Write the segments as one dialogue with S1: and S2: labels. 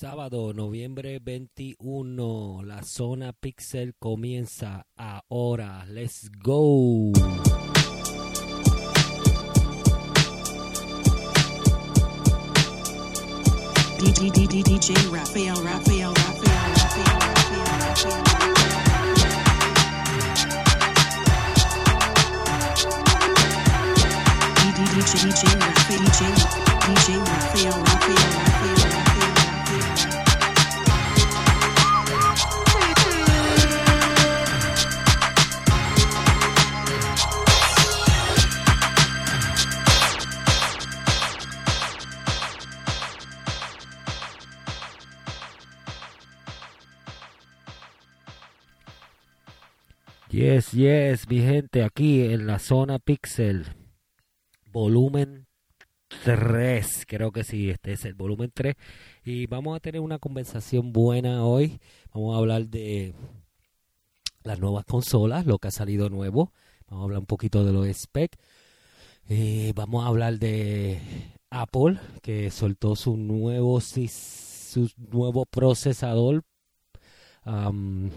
S1: Sábado, noviembre 21, la zona Pixel comienza ahora. Let's go. Yes, yes, mi gente, aquí en la zona Pixel, volumen 3, creo que sí, este es el volumen 3. Y vamos a tener una conversación buena hoy. Vamos a hablar de las nuevas consolas, lo que ha salido nuevo. Vamos a hablar un poquito de los specs. Y vamos a hablar de Apple, que soltó su nuevo, su nuevo procesador. am,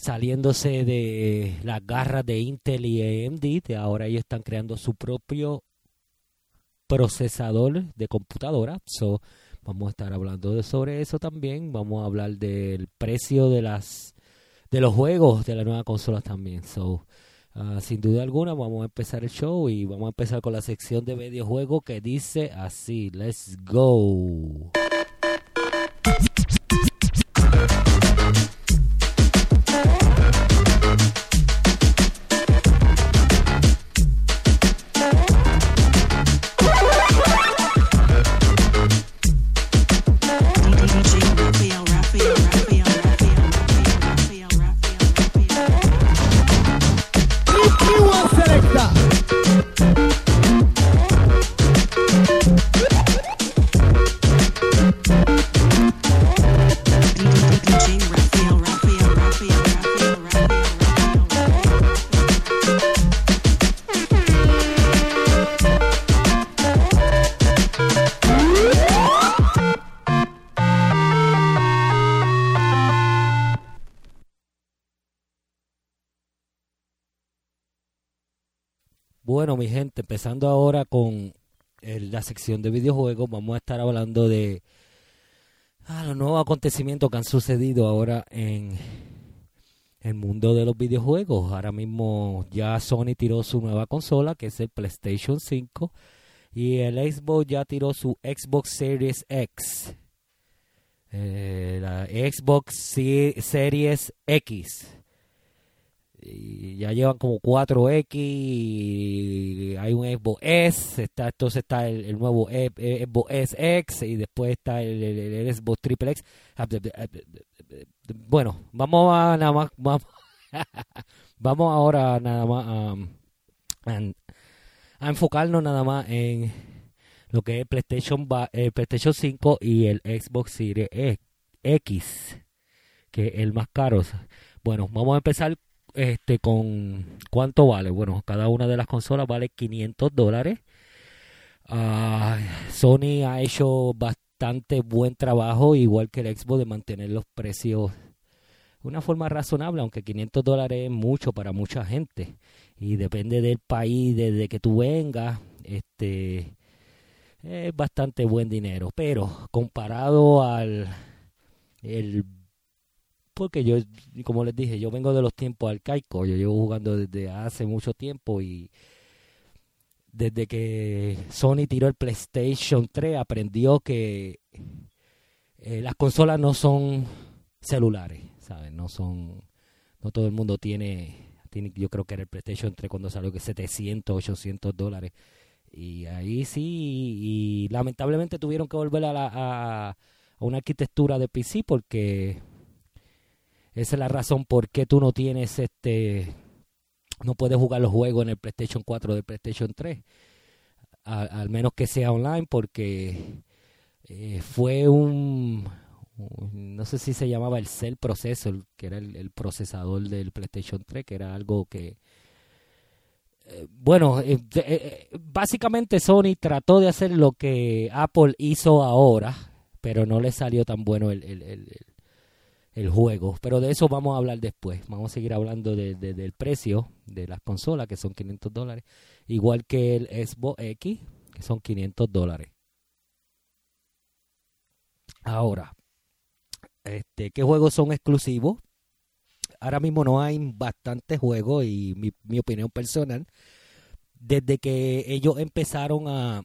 S1: saliéndose de las garras de Intel y AMD, de ahora ellos están creando su propio procesador de computadora. So, vamos a estar hablando de sobre eso también. Vamos a hablar del precio de las de los juegos de la nueva consola también. So, ah, sin duda alguna, vamos a empezar el show y vamos a empezar con la sección de videojuegos que dice así: Let's go. Bueno, mi gente, empezando ahora con la sección de videojuegos, vamos a estar hablando de ah, los nuevos acontecimientos que han sucedido ahora en el mundo de los videojuegos. Ahora mismo ya Sony tiró su nueva consola, que es el PlayStation 5, y el Xbox ya tiró su Xbox Series X. Eh, la Xbox Se- Series X y ya llevan como 4X y hay un Xbox S está entonces está el, nuevo E- E- Xbox S X y después está el, Xbox Triple X. Bueno vamos a nada más vamos, vamos ahora nada más a, enfocarnos nada más en lo que es PlayStation el PlayStation 5 y el Xbox Series X que es el más caro. Bueno vamos a empezar este con cuánto vale. Bueno, cada una de las consolas vale 500 dólares. Ah, Sony ha hecho bastante buen trabajo, igual que el Xbox, de mantener los precios de una forma razonable, aunque 500 dólares es mucho para mucha gente. Y depende del país desde que tú vengas, este es bastante buen dinero. Pero comparado al el porque yo, como les dije, yo vengo de los tiempos arcaicos, yo llevo jugando desde hace mucho tiempo y desde que Sony tiró el PlayStation 3 aprendió que eh, las consolas no son celulares, ¿sabes? No son, no todo el mundo tiene, tiene, yo creo que era el PlayStation 3 cuando salió que 700, 800 dólares. Y ahí sí, y, lamentablemente tuvieron que volver a, la, a, a una arquitectura de PC porque esa es la razón por qué tú no tienes este no puedes jugar los juegos en el PlayStation 4 del PlayStation 3 A- al menos que sea online porque eh, fue un, no sé si se llamaba el Cell Processor que era el, el procesador del PlayStation 3 que era algo que eh, bueno, eh, básicamente Sony trató de hacer lo que Apple hizo ahora, pero no le salió tan bueno el, el, el, el- juego. Pero de eso vamos a hablar después. Vamos a seguir hablando de- de- del precio de las consolas, que son 500 dólares. Igual que el Xbox X, que son 500 dólares. Ahora, este, ¿qué juegos son exclusivos? Ahora mismo no hay bastantes juegos y mi, mi opinión personal, desde que ellos empezaron a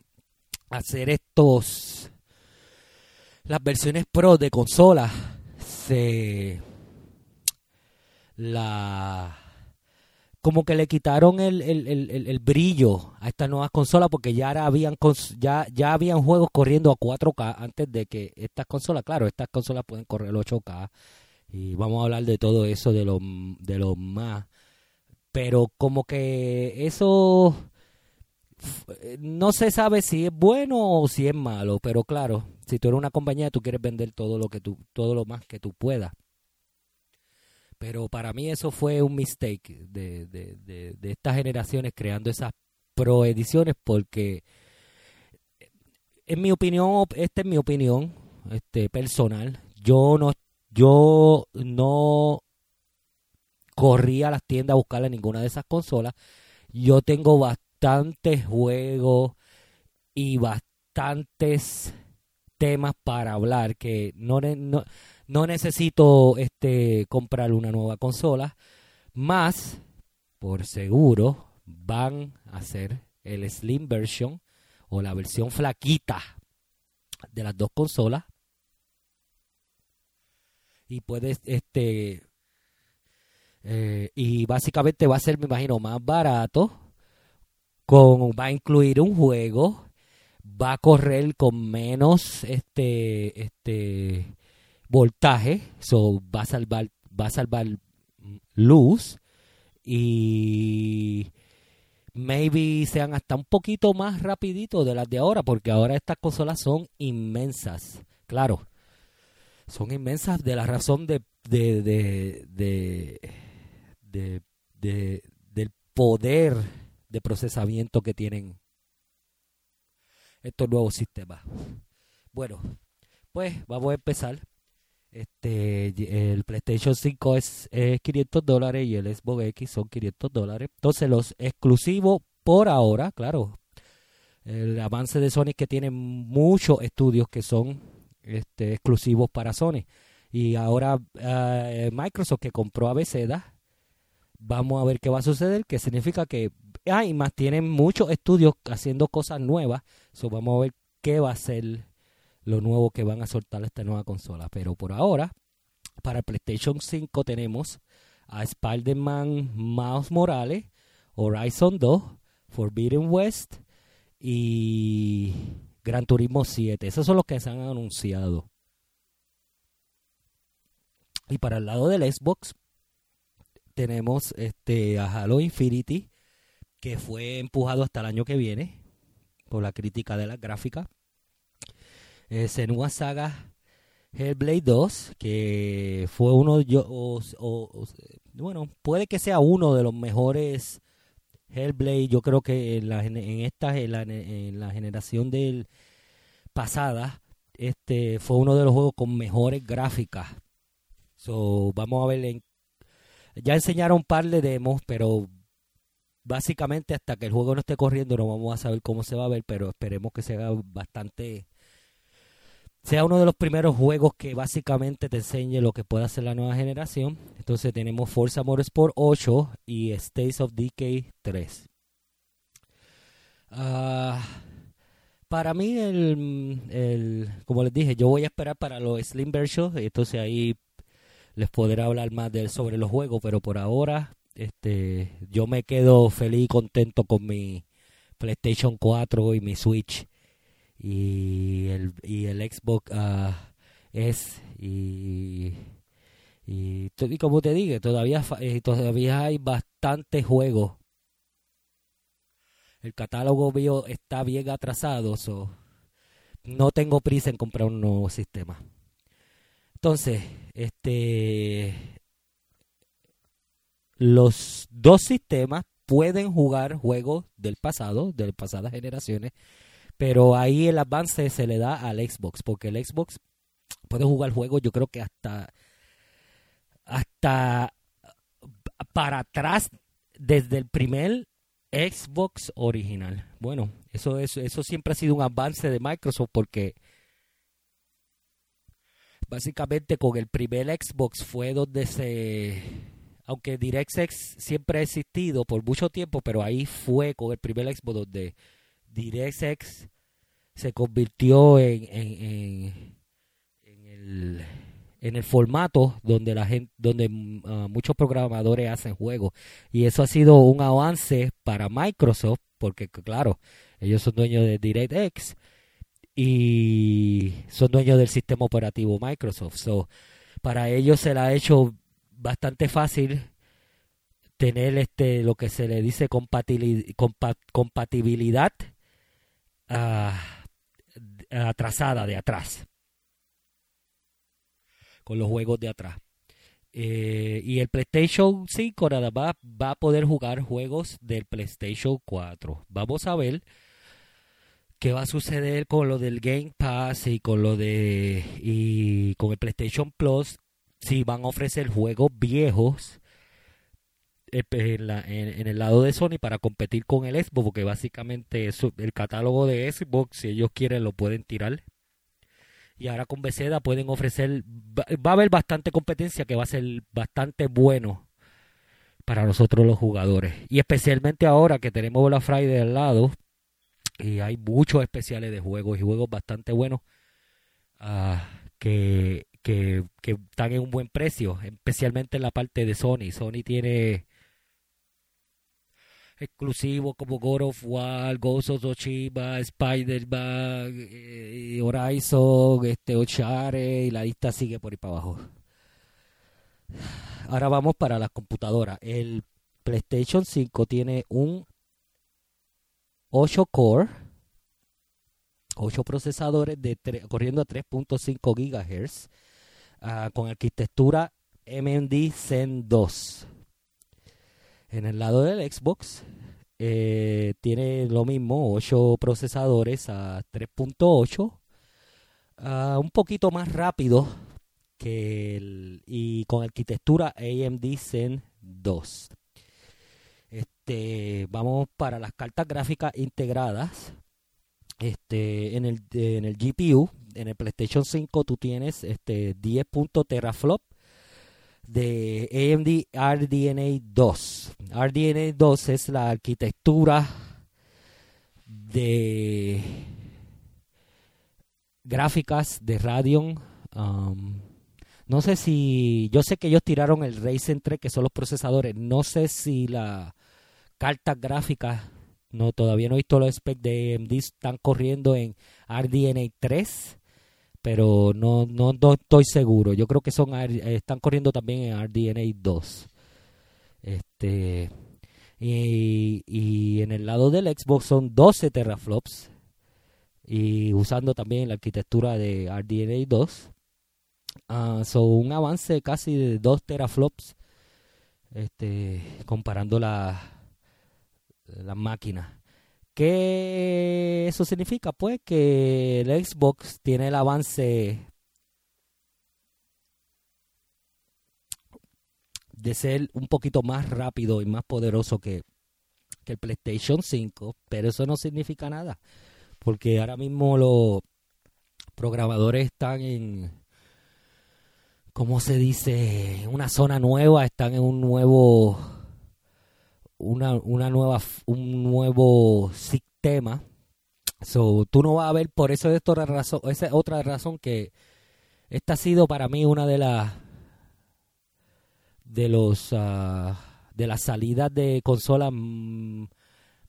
S1: hacer estos, las versiones pro de consolas, la, como que le quitaron el, el, el, brillo a estas nuevas consolas porque ya ahora habían ya ya habían juegos corriendo a 4K antes de que estas consolas, claro, estas consolas pueden correr 8K y vamos a hablar de todo eso de lo de lo más pero como que eso no se sabe si es bueno o si es malo, pero claro, si tú eres una compañía tú quieres vender todo lo que tú todo lo más que tú puedas. Pero para mí eso fue un mistake de, de, de, estas generaciones creando esas pro ediciones porque en mi opinión, esta es mi opinión este personal, yo no yo no corrí a las tiendas a buscarle ninguna de esas consolas. Yo tengo bastantes juegos y bastantes temas para hablar que no, no, no necesito este comprar una nueva consola. Más, por seguro, van a hacer el Slim version o la versión flaquita de las dos consolas. Y puedes, este, eh, y básicamente va a ser, me imagino, más barato. Con, va a incluir un juego. Va a correr con menos este, este voltaje. So, va a salvar, va a salvar luz. Y maybe sean hasta un poquito más rapidito de las de ahora. Porque ahora estas consolas son inmensas. Claro. Son inmensas de la razón de, de de, de- del poder de procesamiento que tienen estos nuevos sistemas. Bueno, pues vamos a empezar. Este, el PlayStation 5 es, es 500 dólares y el Xbox X son 500 dólares. Entonces los exclusivos por ahora, claro, el avance de Sony que tienen muchos estudios que son este, exclusivos para Sony. Y ahora eh, Microsoft que compró a Bethesda, vamos a ver qué va a suceder, que significa que hay más tienen muchos estudios haciendo cosas nuevas, so vamos a ver qué va a ser lo nuevo que van a soltar esta nueva consola, pero por ahora para el PlayStation 5 tenemos a Spider-Man Miles Morales, Horizon 2, Forbidden West y Gran Turismo 7. Esos son los que se han anunciado. Y para el lado del Xbox tenemos este a Halo Infinity que fue empujado hasta el año que viene por la crítica de la gráfica. Eh, Senua Saga Hellblade 2 que fue uno yo bueno puede que sea uno de los mejores Hellblade yo creo que en la en esta en la, en la generación del pasada este fue uno de los juegos con mejores gráficas so vamos a ver ya enseñaron un par de demos, pero básicamente hasta que el juego no esté corriendo no vamos a saber cómo se va a ver, pero esperemos que sea bastante sea uno de los primeros juegos que básicamente te enseñe lo que puede hacer la nueva generación. Entonces tenemos Forza Motorsport 8 y States of Decay 3. Ah, para mí, el, el- como les dije, yo voy a esperar para los Slim versions, entonces ahí les podré hablar más de, sobre los juegos, pero por ahora este yo me quedo feliz y contento con mi PlayStation 4 y mi Switch y el, y el Xbox ah, S y, y, y como te dije, todavía, eh, todavía hay bastantes juegos. El catálogo está bien atrasado, so no tengo prisa en comprar un nuevo sistema. Entonces, este los dos sistemas pueden jugar juegos del pasado, de pasadas generaciones, Pero ahí el avance se le da al Xbox, porque el Xbox puede jugar juegos, yo creo que hasta hasta para atrás desde el primer Xbox original. Bueno, eso, eso, eso siempre ha sido un avance de Microsoft porque básicamente con el primer Xbox fue donde se aunque DirectX siempre ha existido por mucho tiempo, pero ahí fue con el primer Xbox donde DirectX se convirtió en, en, el en el formato donde la gente donde uh, muchos programadores hacen juegos. Y eso ha sido un avance para Microsoft porque claro ellos son dueños de DirectX y son dueños del sistema operativo Microsoft. So para ellos se ha hecho bastante fácil tener este lo que se le dice compatibilidad, uh, atrasada de atrás con los juegos de atrás. Eh, y el PlayStation 5 nada más va a poder jugar juegos del PlayStation 4. Vamos a ver qué va a suceder con lo del Game Pass y con lo de y con el PlayStation Plus si van a ofrecer juegos viejos eh, en, la, en, el lado de Sony para competir con el Xbox porque básicamente el catálogo de Xbox si ellos quieren lo pueden tirar y ahora con Beceda pueden ofrecer, va a haber bastante competencia que va a ser bastante bueno para nosotros los jugadores. Y especialmente ahora que tenemos la Friday al lado y hay muchos especiales de juegos y juegos bastante buenos uh, que, que, que están en un buen precio, especialmente en la parte de Sony. Sony tiene exclusivos como God of War, Ghost of Tsushima, Spider-Man, eh, Horizon, este, Ochare, y la lista sigue por ahí para abajo. Ahora vamos para las computadoras. El PlayStation 5 tiene un 8 core, 8 procesadores de corriendo a 3.5 GHz uh, con arquitectura MMD Zen 2. En el lado del Xbox eh, tiene lo mismo, 8 procesadores a 3.8, uh, un poquito más rápido que el, y con arquitectura AMD Zen 2. Este, vamos para las cartas gráficas integradas. Este, en el, en el GPU, en el PlayStation 5 tú tienes este 10. teraflop de AMD RDNA 2. RDNA 2 es la arquitectura de gráficas de Radeon. Um, no sé si, yo sé que ellos tiraron el Ryzen 3, que son los procesadores. No sé si la carta gráfica, no, todavía no he visto los specs de AMD, están corriendo en RDNA 3 pero no, no, no, estoy seguro. Yo creo que son están corriendo también en RDNA 2. Este y, en el lado del Xbox son 12 teraflops y usando también la arquitectura de RDNA 2. Uh, son un avance casi de 2 teraflops este comparando la las máquinas. ¿Qué eso significa? Pues que el Xbox tiene el avance de ser un poquito más rápido y más poderoso que, que el PlayStation 5, pero eso no significa nada, porque ahora mismo los programadores están en, ¿cómo se dice? Una zona nueva, están en un nuevo una, una nueva, un nuevo sistema. So, tú no vas a ver, por eso es otra razón, esa es otra razón que esta ha sido para mí una de las de los uh, de las salidas de consolas mm,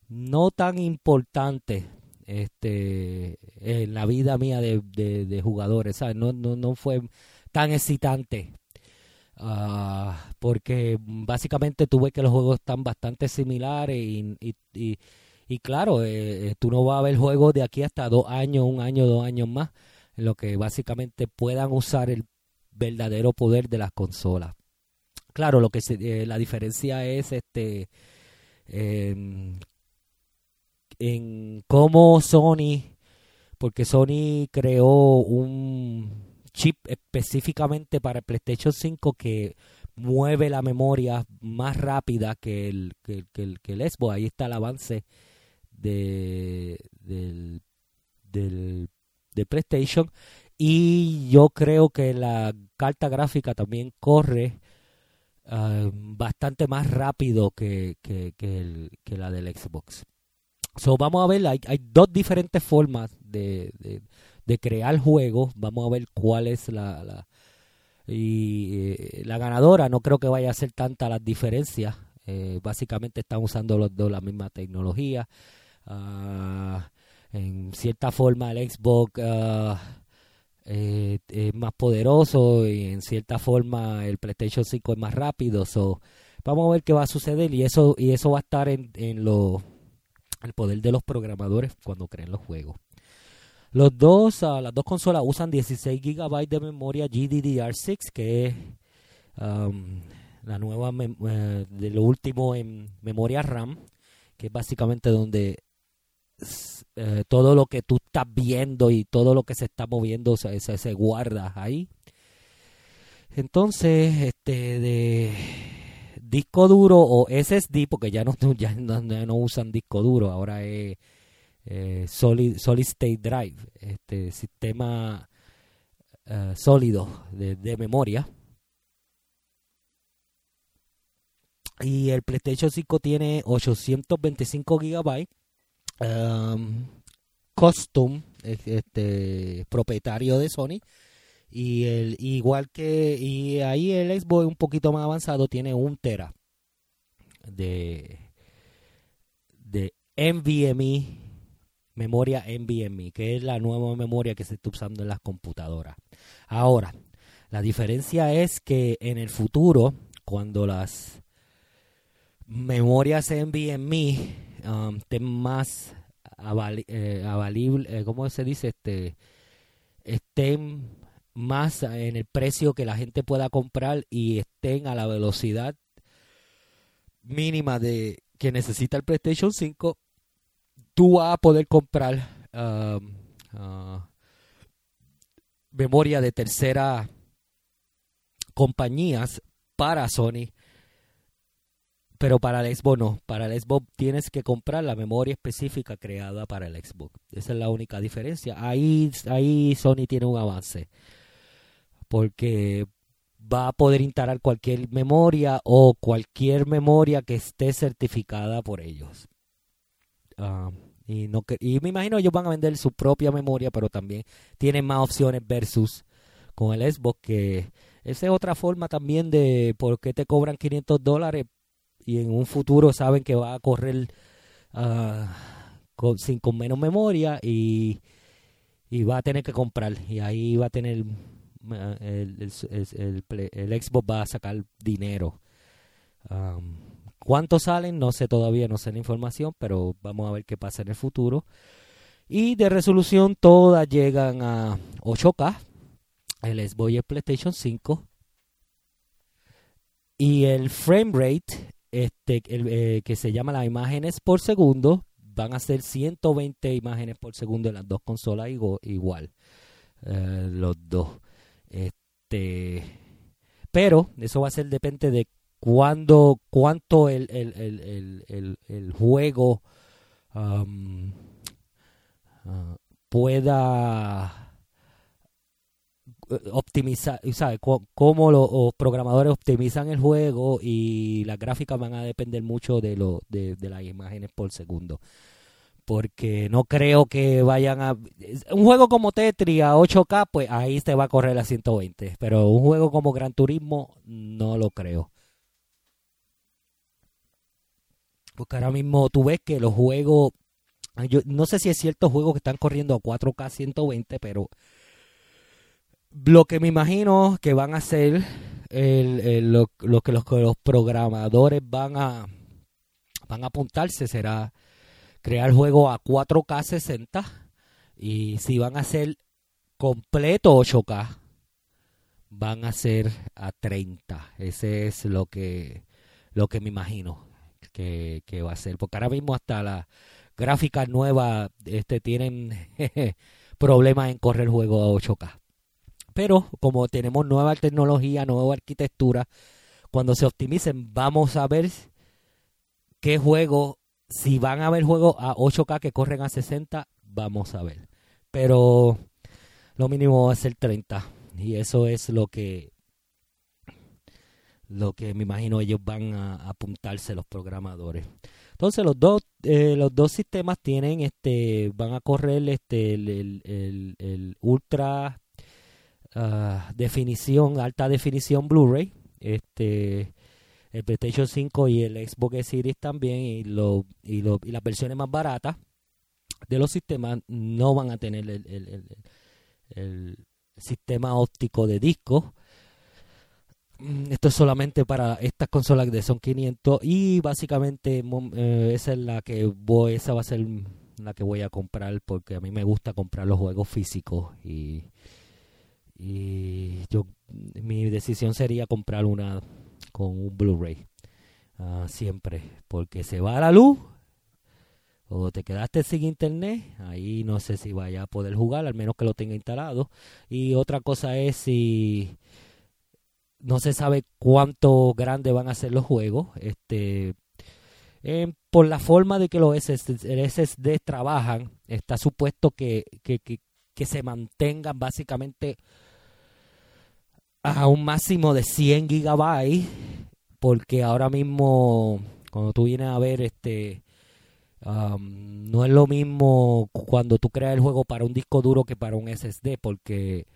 S1: no tan importantes este en la vida mía de, de, de jugadores ¿sabes? No, no, no fue tan excitante Uh, porque básicamente tú ves que los juegos están bastante similares y, y, y, claro, eh, tú no vas a ver juegos de aquí hasta dos años, un año, dos años más, en lo que básicamente puedan usar el verdadero poder de las consolas. Claro, lo que se, eh, la diferencia es este en cómo Sony porque Sony creó un chip específicamente para el PlayStation 5 que mueve la memoria más rápida que el, que, que el, que el Xbox. Ahí está el avance de, del, del, del PlayStation. Y yo creo que la carta gráfica también corre ah, bastante más rápido que, que, que, el- que la del Xbox. So, vamos a ver, hay, hay dos diferentes formas de, de, de crear juegos. Vamos a ver cuál es la, la, y eh, la ganadora. No creo que vaya a ser tanta las diferencias. Eh, básicamente están usando los dos la misma tecnología. Ah, en cierta forma el Xbox ah, eh, es más poderoso y en cierta forma el PlayStation 5 es más rápido. So, vamos a ver qué va a suceder y eso y eso va a estar en, en lo el poder de los programadores cuando creen los juegos. Los dos, ah, las dos consolas usan 16 GB de memoria GDDR6, que es um, la nueva eh, de lo último en memoria RAM, que es básicamente donde eh, todo lo que tú estás viendo y todo lo que se está moviendo se, guarda ahí. Entonces, este de disco duro o SSD, porque ya no usan disco duro, ahora es eh, solid, solid State Drive, este sistema eh, sólido de, de memoria. Y el PlayStation 5 tiene 825 GB. um, custom, este, propietario de Sony. Y el igual que y ahí el Xbox un poquito más avanzado tiene un tera de de NVMe memoria NVMe que es la nueva memoria que se está usando en las computadoras ahora la diferencia es que en el futuro cuando las memorias NVMe um, estén más avali- eh, eh, ¿cómo se dice? este estén más en el precio que la gente pueda comprar y estén a la velocidad mínima de que necesita el PlayStation 5, tú vas a poder comprar um, ah, memoria de tercera compañías para Sony, pero para el Xbox no. Para el Xbox tienes que comprar la memoria específica creada para el Xbox. Esa es la única diferencia. Ahí, ahí Sony tiene un avance porque va a poder instalar cualquier memoria o cualquier memoria que esté certificada por ellos. Ah, y, no, y me imagino ellos van a vender su propia memoria, pero también tienen más opciones versus con el Xbox, que esa es otra forma también de por qué te cobran 500 dólares y en un futuro saben que va a correr ah, con, sin, con menos memoria y, y va a tener que comprar. Y ahí va a tener eh, el, el, el- el Xbox va a sacar dinero. ¿Cuántos salen? No sé todavía, no sé la información, pero vamos a ver qué pasa en el futuro. Y de resolución todas llegan a 8K. El Xbox PlayStation 5. Y el frame rate, este, el, eh, que se llama las imágenes por segundo, van a ser 120 imágenes por segundo en las dos consolas igu- igual. Eh, los dos. Este, pero eso va a ser depende de cuándo, cuánto el, el, el, el, juego am, ah, pueda eh, optimizar, ¿sabes? Cómo los, programadores optimizan el juego y las gráficas van a depender mucho de, lo, de, de las imágenes por segundo. Porque no creo que vayan a... Un juego como Tetris a 8K, pues ahí se va a correr a 120. Pero un juego como Gran Turismo, no lo creo. Porque ahora mismo tú ves que los juegos... Yo no sé si es cierto juegos que están corriendo a 4K 120, pero lo que me imagino que van a hacer lo, lo que los, programadores van a van a apuntarse será crear juegos a 4K 60 y si van a hacer completo 8K van a ser a 30 ese es lo que lo que me imagino que, va a ser porque ahora mismo hasta las gráficas nuevas este tienen problema en correr juego a 8K. Pero como tenemos nueva tecnología, nueva arquitectura, cuando se optimicen vamos a ver qué juego, si van a haber juegos a 8K que corren a 60, vamos a ver. Pero lo mínimo va a ser 30 y eso es lo que lo que me imagino ellos van a apuntarse los programadores. Entonces los dos eh, los dos sistemas tienen este van a correr este el, el, ultra ah, definición alta definición Blu-ray este el PlayStation 5 y el Xbox Series también y lo, y, lo, y las versiones más baratas de los sistemas no van a tener el, el- sistema óptico de disco Mm, esto es solamente para estas consolas de son 500 y básicamente eh, esa es la que voy esa va a ser la que voy a comprar porque a mí me gusta comprar los juegos físicos y y yo mi decisión sería comprar una con un Blu-ray ah, siempre porque se va la luz o te quedaste sin internet ahí no sé si vaya a poder jugar al menos que lo tenga instalado. Y otra cosa es si no se sabe cuánto grande van a ser los juegos. Este, eh, por la forma de que los SSD, trabajan, está supuesto que, que, que, que se mantengan básicamente a un máximo de 100 gigabytes, porque ahora mismo, cuando tú vienes a ver, este, no es lo mismo cuando tú creas el juego para un disco duro que para un SSD, porque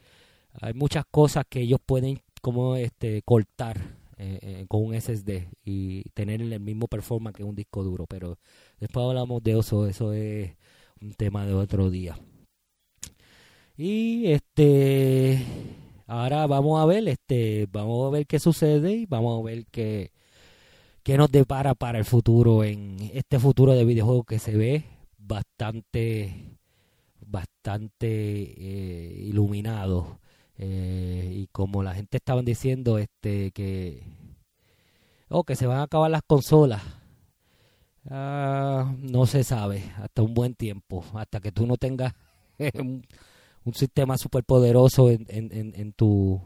S1: hay muchas cosas que ellos pueden como este cortar eh, eh, con un SSD y tener el mismo performance que un disco duro pero después hablamos de eso eso es un tema de otro día. Y este ahora vamos a ver este vamos a ver qué sucede y vamos a ver qué qué nos depara para el futuro en este futuro de videojuegos que se ve bastante bastante eh, iluminado eh, y como la gente estaban diciendo este que oh, que se van a acabar las consolas. Ah, no se sabe hasta un buen tiempo hasta que tú no tengas un, un sistema super poderoso en, en, en, en tu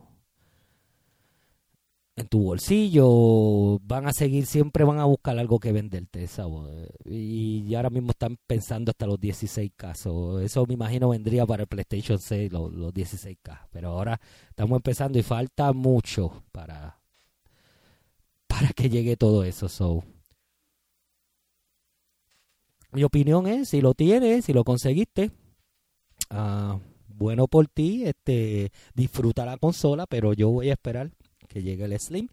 S1: en tu bolsillo van a seguir siempre van a buscar algo que venderte ¿sabes? y ahora mismo están pensando hasta los 16 casos. Eso me imagino vendría para el PlayStation 6 los, los 16K pero ahora estamos empezando y falta mucho para para que llegue todo eso so. Mi opinión es si lo tienes si lo conseguiste ah, bueno por ti este disfruta la consola pero yo voy a esperar que llegue el Slim,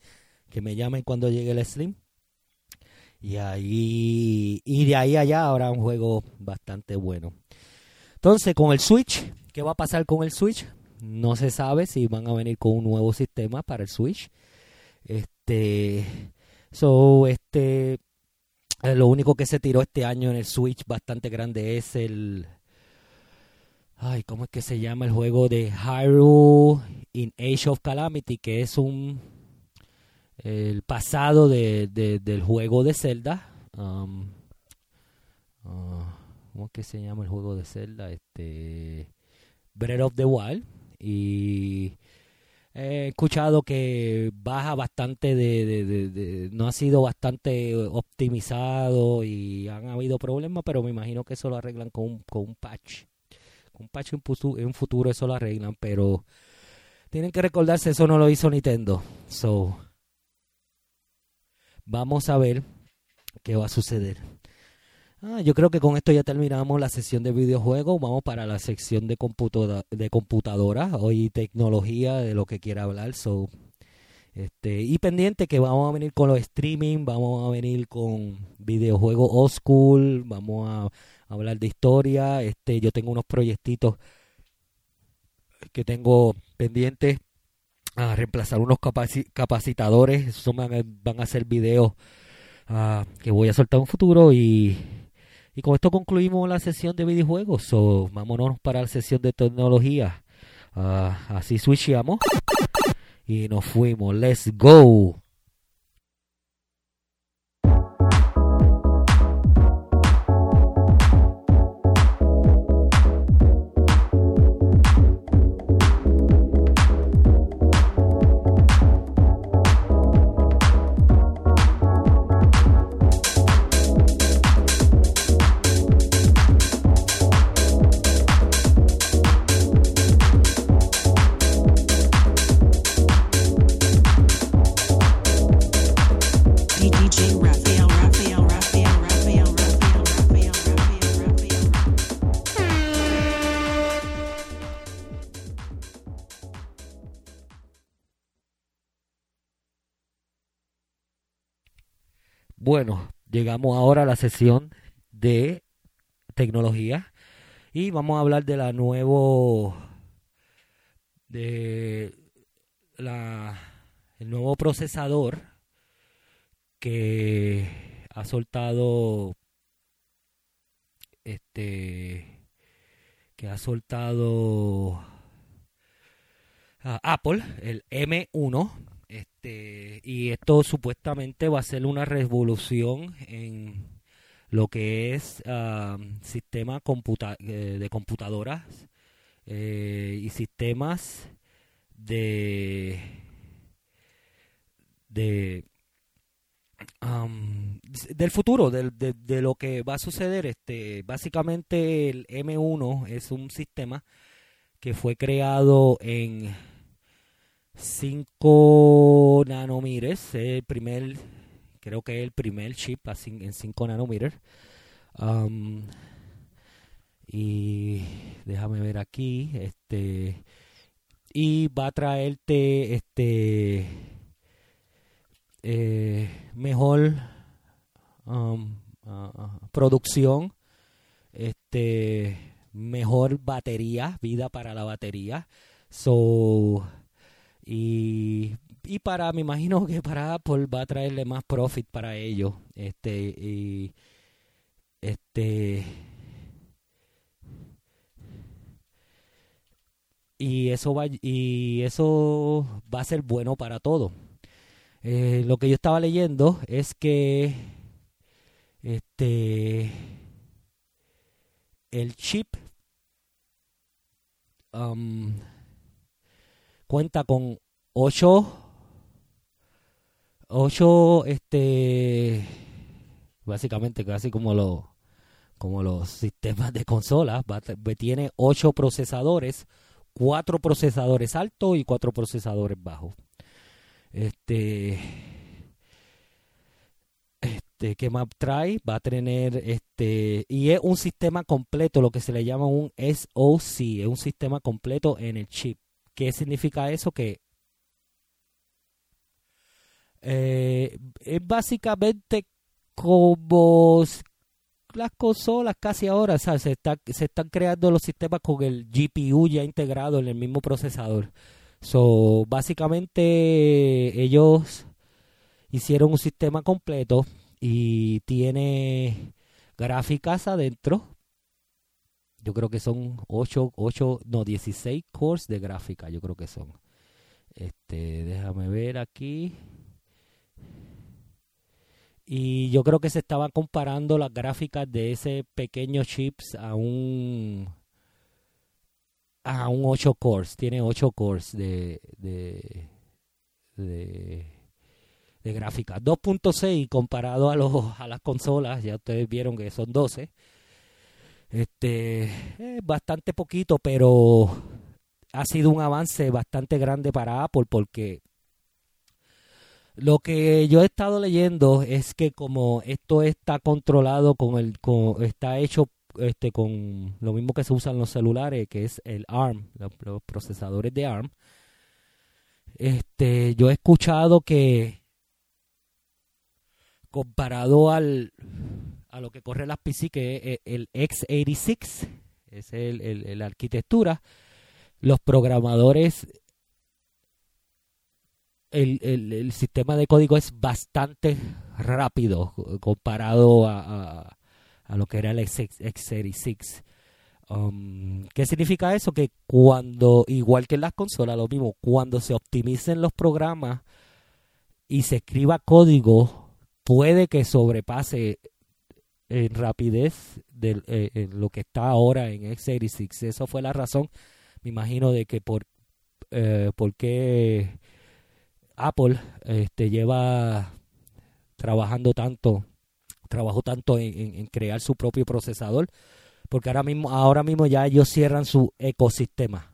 S1: que me llamen cuando llegue el Slim. Y ahí y de ahí allá habrá un juego bastante bueno. Entonces, con el Switch, ¿qué va a pasar con el Switch? No se sabe si van a venir con un nuevo sistema para el Switch. Este so este eh, lo único que se tiró este año en el Switch bastante grande es el Ay, ¿cómo es que se llama el juego de Hyrule in Age of Calamity? Que es un el pasado de, de- del juego de Zelda. Um, ah, ¿Cómo es que se llama el juego de Zelda? Este Breath of the Wild. Y he escuchado que baja bastante de, de- de- no ha sido bastante optimizado y han habido problemas, pero me imagino que eso lo arreglan con con un patch un patch en, un futuro eso lo arreglan, pero tienen que recordarse eso no lo hizo Nintendo. So vamos a ver qué va a suceder. Ah, yo creo que con esto ya terminamos la sesión de videojuegos. Vamos para la sección de computada- de computadora hoy tecnología de lo que quiera hablar. So, este, y pendiente que vamos a venir con los streaming, vamos a venir con videojuegos old school, vamos a hablar de historia. Este, yo tengo unos proyectitos que tengo pendientes a reemplazar unos capaci- capacitadores. Van a, van a ser videos ah, que voy a soltar en un futuro y, y con esto concluimos la sesión de videojuegos. So, vámonos para la sesión de tecnología. Ah, así switchamos y nos fuimos. Let's go. Bueno, llegamos ahora a la sesión de tecnología y vamos a hablar de la nuevo de la el nuevo procesador que ha soltado este que ha soltado ah, Apple, el M1, este, y esto supuestamente va a ser una revolución en lo que es ah, sistema eh, de computadoras eh, y sistemas de de del futuro, de, de lo que va a suceder. Este, básicamente el M1 es un sistema que fue creado en 5 nanómetros, el primer, creo que es el primer chip en 5 nanómetros. Am, y déjame ver aquí, este, y va a traerte este eh, mejor um, ah, ah, producción, este, mejor batería, vida para la batería. So, y, y para, me imagino que para Apple va a traerle más profit para ellos. Este, y, este, y eso va, y eso va a ser bueno para todo. Eh, lo que yo estaba leyendo es que este el chip um, cuenta con 8 8 este básicamente casi como los como los sistemas de consolas tiene 8 procesadores, 4 procesadores altos y 4 procesadores bajos. Este, este, ¿qué más trae? Va a tener este, y es un sistema completo, lo que se le llama un SoC, es un sistema completo en el chip. ¿Qué significa eso? Que eh, es básicamente como las consolas casi ahora. Se, está- se están creando los sistemas con el GPU ya integrado en el mismo procesador. So, básicamente ellos hicieron un sistema completo y tiene gráficas adentro. Yo creo que son 8, 8, no, 16 cores de gráfica, yo creo que son. Este, déjame ver aquí. Y yo creo que se estaban comparando las gráficas de ese pequeño chips a un a un 8 cores, tiene 8 cores de, de, de, de gráfica. 2.6 comparado a, los, a las consolas, ya ustedes vieron que son 12. Este, es bastante poquito, pero ha sido un avance bastante grande para Apple porque lo que yo he estado leyendo es que como esto está controlado con el con, está hecho este con lo mismo que se usa en los celulares, que es el ARM, los, los procesadores de ARM. Este, yo he escuchado que comparado al a lo que corre las PC, que es el x86, es el, la arquitectura, los programadores el, el, sistema de código es bastante rápido comparado a, a, lo que era el X- x86. Um, ¿Qué significa eso? Que cuando, igual que en las consolas, lo mismo, cuando se optimicen los programas y se escriba código, puede que sobrepase en rapidez de eh, lo que está ahora en x86. Eso fue la razón, me imagino, de que por, eh, por qué Apple este, lleva trabajando tanto, trabajó tanto en, en- en crear su propio procesador, porque ahora mismo, ahora mismo ya ellos cierran su ecosistema.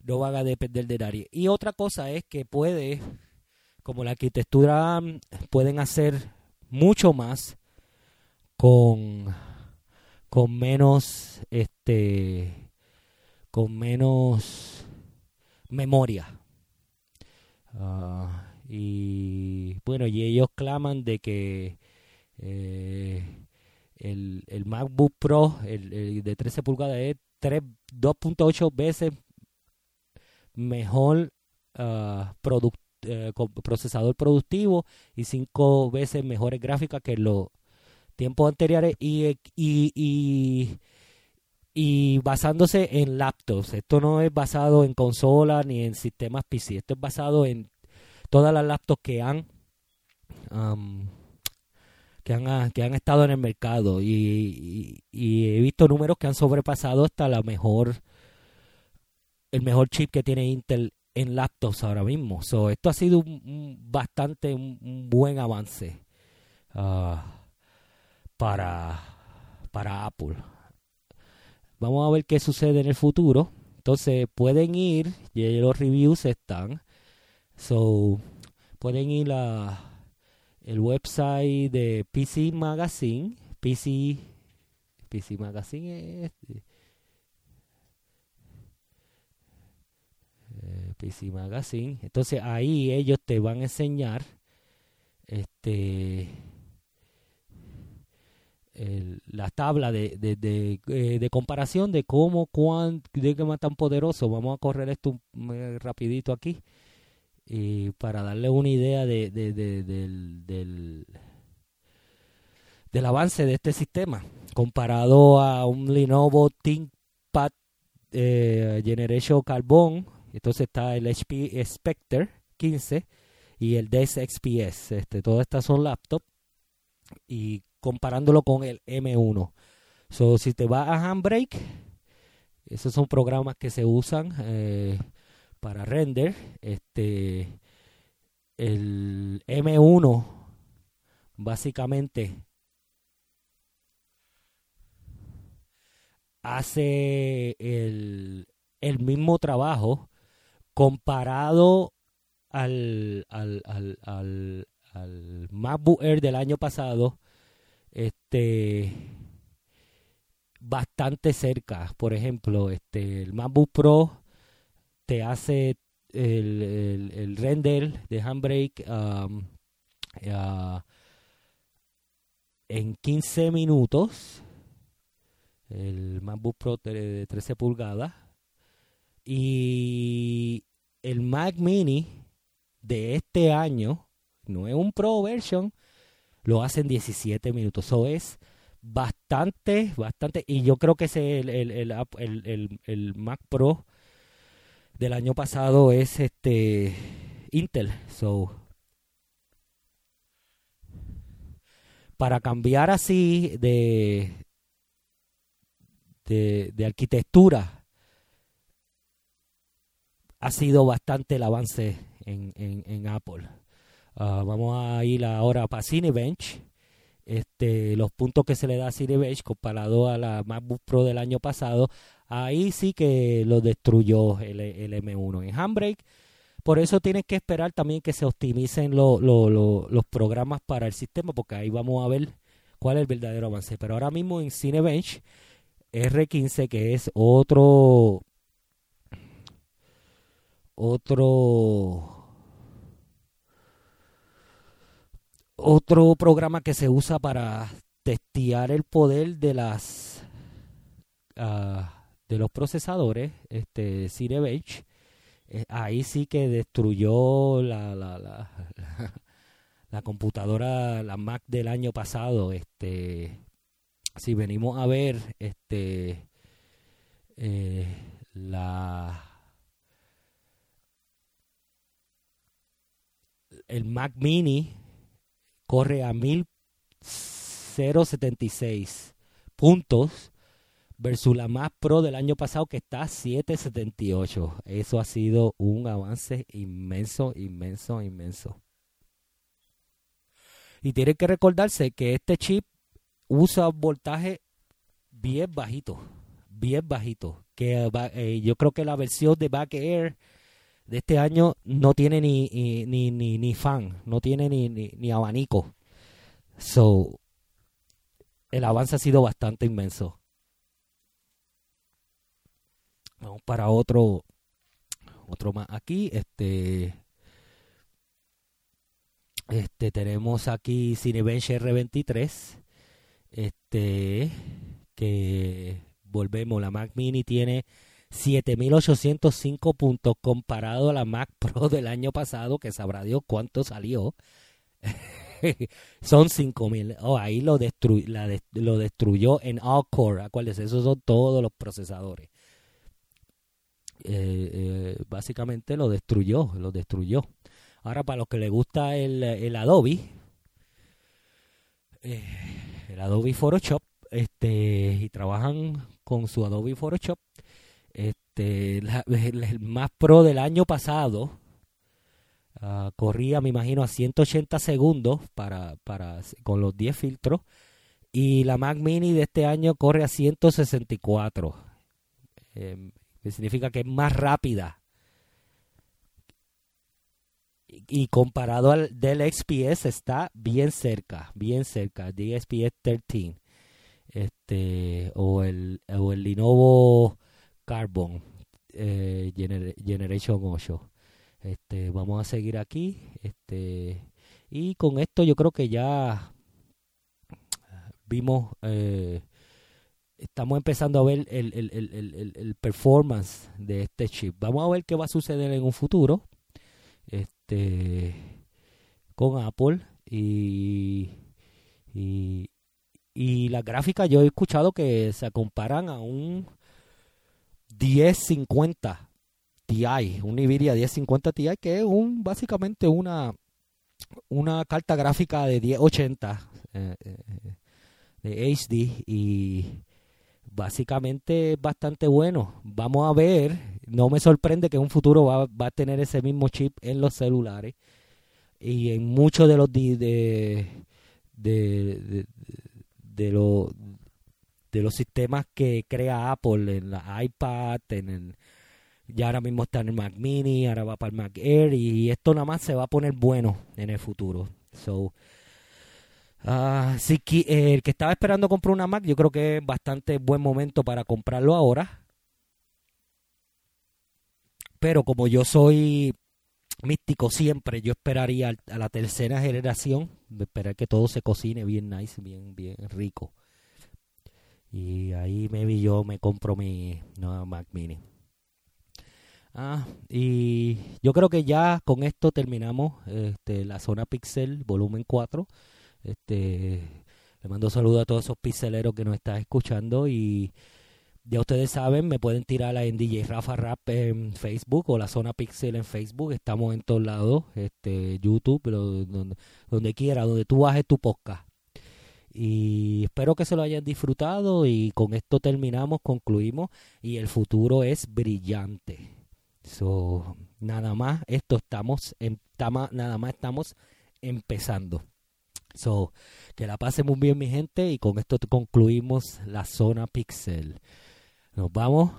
S1: No van a depender de nadie. Y otra cosa es que puede, como la arquitectura, mm, pueden hacer mucho más con, con menos, este, con menos memoria. Ah, Y bueno, y ellos claman de que eh, el, el MacBook Pro el, el de 13 pulgadas es 3 2.8 veces mejor produc- eh, procesador productivo y 5 veces mejores gráficas que los tiempos anteriores y, y, y, y basándose en laptops. Esto no es basado en consolas ni en sistemas PC. Esto es basado en todas las laptops que han am, que han, que han estado en el mercado y he visto números que han sobrepasado hasta la mejor el mejor chip que tiene Intel en laptops ahora mismo. So, esto ha sido un, bastante un, buen avance ah, para para Apple. Vamos a ver qué sucede en el futuro. Entonces pueden ir, y los reviews están. So, pueden ir a el website de PC Magazine. PC, PC Magazine es PC Magazine. Entonces ahí ellos te van a enseñar este la tabla de, de, eh, de comparación de cómo, cuán, de qué más tan poderoso. Vamos a correr esto eh, rapidito aquí y para darle una idea de, de- de- del, del, del avance de este sistema comparado a un Lenovo ThinkPad eh, Generation Carbon. Entonces está el HP Spectre 15 y el DES XPS. Este, todas estas son laptops y comparándolo con el M1. So, si te vas a Handbrake, esos son programas que se usan eh, para render. Este, el M1 básicamente hace el mismo trabajo comparado al, al, al, al, MacBook Air del año pasado, este bastante cerca. Por ejemplo, este el MacBook Pro te hace el, render de Handbrake um, ah, en 15 minutos. El MacBook Pro de 13 pulgadas. Y el Mac Mini de este año, no es un Pro version, lo hace en 17 minutos. Eso es bastante, bastante. Y yo creo que ese el, el, el- el Mac Pro del año pasado es este Intel. So, para cambiar así de, de, de arquitectura ha sido bastante el avance en, en, Apple. Ah, vamos a ir ahora para Cinebench. Este, los puntos que se le da a Cinebench comparado a la MacBook Pro del año pasado, ahí sí que lo destruyó el, el M1 en Handbrake. Por eso tienes que esperar también que se optimicen lo- lo- lo- los programas para el sistema, porque ahí vamos a ver cuál es el verdadero avance. Pero ahora mismo en Cinebench R15, que es otro otro otro programa que se usa para testear el poder de las ah, de los procesadores este Cinebench eh, ahí sí que destruyó la, la, la, la computadora la Mac del año pasado este si venimos a ver este eh, la el Mac Mini corre a 1076 puntos versus la Mac Pro del año pasado que está a 778. Eso ha sido un avance inmenso, inmenso, inmenso. Y tienen que recordarse que este chip usa voltaje bien bajito, bien bajito. Que eh, yo creo que la versión de Back Air de este año no tiene ni, ni, ni, ni, fan, no tiene ni, ni abanico. So, el avance ha sido bastante inmenso. Vamos para otro, otro más aquí. Este, Este, tenemos aquí Cinebench R23. Este, que volvemos, la Mac Mini tiene 7805 puntos comparado a la Mac Pro del año pasado, que sabrá Dios cuánto salió. son 5000. Oh, ahí lo, destru la lo destruyó en all core. Acuérdense, esos son todos los procesadores. Eh, eh, básicamente lo destruyó, lo destruyó. Ahora, para los que les gusta el, el Adobe, eh, el Adobe Photoshop, este, y trabajan con su Adobe Photoshop, este, el, más pro del año pasado ah, corría, me imagino, a 180 segundos para, para, con los 10 filtros, y la Mac Mini de este año corre a 164. Eh, que significa que es más rápida. Y, comparado al del XPS está bien cerca, bien cerca, del XPS 13. Este, o el, o el Lenovo Carbon eh, Gener- Generation 8. Este, vamos a seguir aquí. Este, y con esto yo creo que ya vimos eh, estamos empezando a ver el performance de este chip. Vamos a ver qué va a suceder en un futuro este con Apple y, y, y las gráficas yo he escuchado que se comparan a un 1050 Ti, un Nvidia 1050 Ti que es un básicamente una una carta gráfica de 1080 eh, eh, de HD y básicamente es bastante bueno. Vamos a ver, no me sorprende que en un futuro va, va a tener ese mismo chip en los celulares y en muchos de los de, de, de, de de los sistemas que crea Apple en la iPad, en el ya ahora mismo está en el Mac Mini, ahora va para el Mac Air y esto nada más se va a poner bueno en el futuro. So, ah, si eh, el que estaba esperando comprar una Mac, yo creo que es bastante buen momento para comprarlo ahora. Pero como yo soy místico siempre, yo esperaría a la tercera generación, esperar que todo se cocine bien nice, bien, bien rico. Y ahí maybe yo me compro mi nueva Mac Mini. Ah, y yo creo que ya con esto terminamos este, la zona Pixel volumen 4. Este, le mando saludos a todos esos pixeleros que nos están escuchando y ya ustedes saben, me pueden tirar en DJ Rafa Rap en Facebook o la zona Pixel en Facebook. Estamos en todos lados, este, YouTube, pero donde, donde quiera, donde tú bajes tu podcast. Y espero que se lo hayan disfrutado y con esto terminamos, concluimos y el futuro es brillante. So, nada más, esto estamos, en, tama- nada más estamos empezando. So, que la pasen muy bien mi gente y con esto concluimos la zona pixel. Nos vamos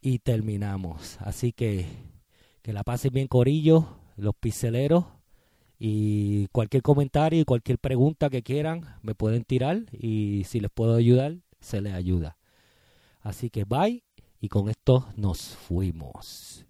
S1: y terminamos. Así que que la pasen bien corillo, los pixeleros y cualquier comentario y cualquier pregunta que quieran me pueden tirar y si les puedo ayudar, se les ayuda. Así que bye y con esto nos fuimos.